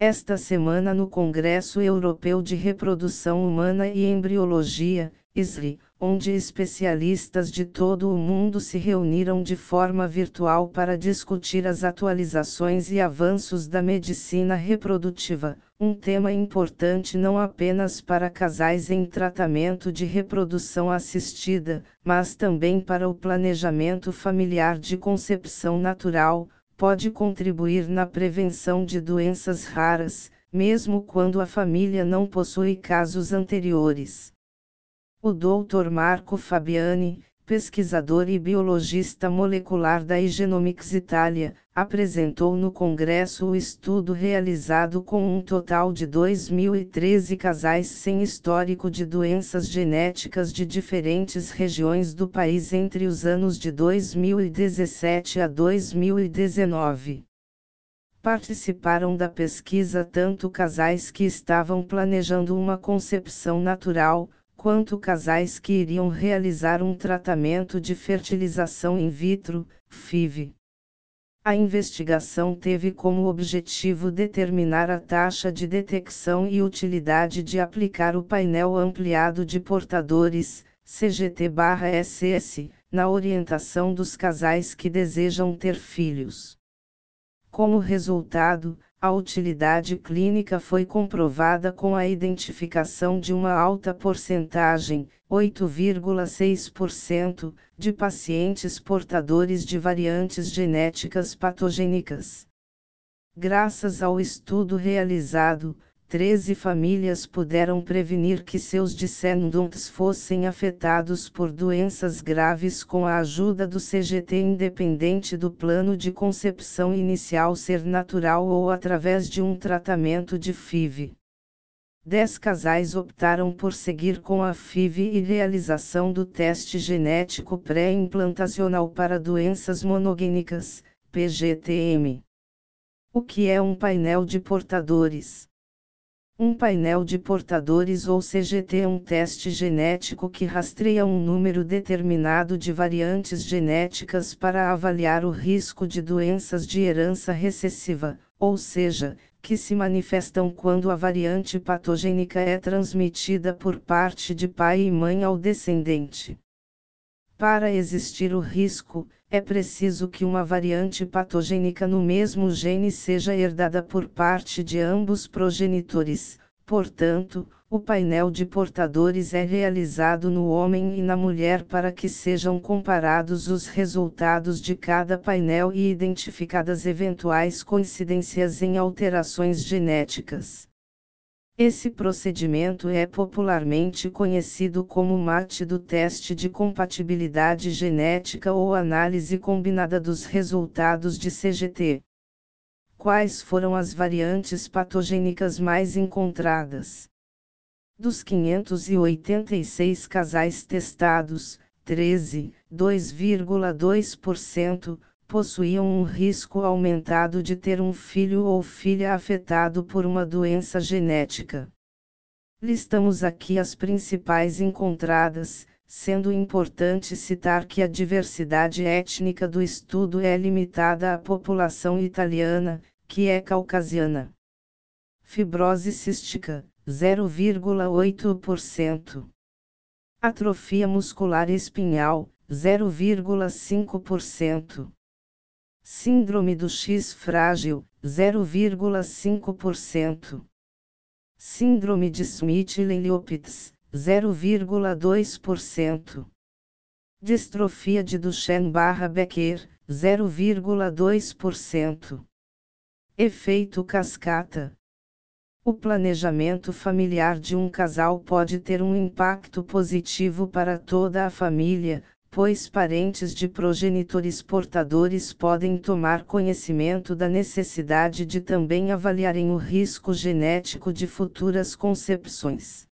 Esta semana no Congresso Europeu de Reprodução Humana e Embriologia, ISRI, onde especialistas de todo o mundo se reuniram de forma virtual para discutir as atualizações e avanços da medicina reprodutiva, um tema importante não apenas para casais em tratamento de reprodução assistida, mas também para o planejamento familiar de concepção natural, pode contribuir na prevenção de doenças raras, mesmo quando a família não possui casos anteriores. O Dr. Marco Fabiani, pesquisador e biologista molecular da Igenomics Itália, apresentou no Congresso o estudo realizado com um total de 2.013 casais sem histórico de doenças genéticas de diferentes regiões do país entre os anos de 2017 a 2019. Participaram da pesquisa tanto casais que estavam planejando uma concepção natural, quanto casais que iriam realizar um tratamento de fertilização in vitro, FIV. A investigação teve como objetivo determinar a taxa de detecção e utilidade de aplicar o painel ampliado de portadores, CGT/SS, na orientação dos casais que desejam ter filhos. Como resultado, a utilidade clínica foi comprovada com a identificação de uma alta porcentagem, 8,6%, de pacientes portadores de variantes genéticas patogênicas. Graças ao estudo realizado, 13 famílias puderam prevenir que seus descendentes fossem afetados por doenças graves com a ajuda do CGT independente do plano de concepção inicial ser natural ou através de um tratamento de FIV. Dez casais optaram por seguir com a FIV e realização do teste genético pré-implantacional para doenças monogênicas, PGTM. O que é um painel de portadores? Um painel de portadores ou CGT é um teste genético que rastreia um número determinado de variantes genéticas para avaliar o risco de doenças de herança recessiva, ou seja, que se manifestam quando a variante patogênica é transmitida por parte de pai e mãe ao descendente. Para existir o risco, é preciso que uma variante patogênica no mesmo gene seja herdada por parte de ambos progenitores, portanto, o painel de portadores é realizado no homem e na mulher para que sejam comparados os resultados de cada painel e identificadas eventuais coincidências em alterações genéticas. Esse procedimento é popularmente conhecido como MAT do teste de compatibilidade genética ou análise combinada dos resultados de CGT. Quais foram as variantes patogênicas mais encontradas? Dos 586 casais testados, 13, 2,2%, possuíam um risco aumentado de ter um filho ou filha afetado por uma doença genética. Listamos aqui as principais encontradas, sendo importante citar que a diversidade étnica do estudo é limitada à população italiana, que é caucasiana. Fibrose cística, 0,8%. Atrofia muscular espinhal, 0,5%. Síndrome do X frágil, 0,5%. Síndrome de Smith-Leliopitz, 0,2%. Distrofia de Duchenne-Becker, 0,2%. Efeito cascata. O planejamento familiar de um casal pode ter um impacto positivo para toda a família, pois parentes de progenitores portadores podem tomar conhecimento da necessidade de também avaliarem o risco genético de futuras concepções.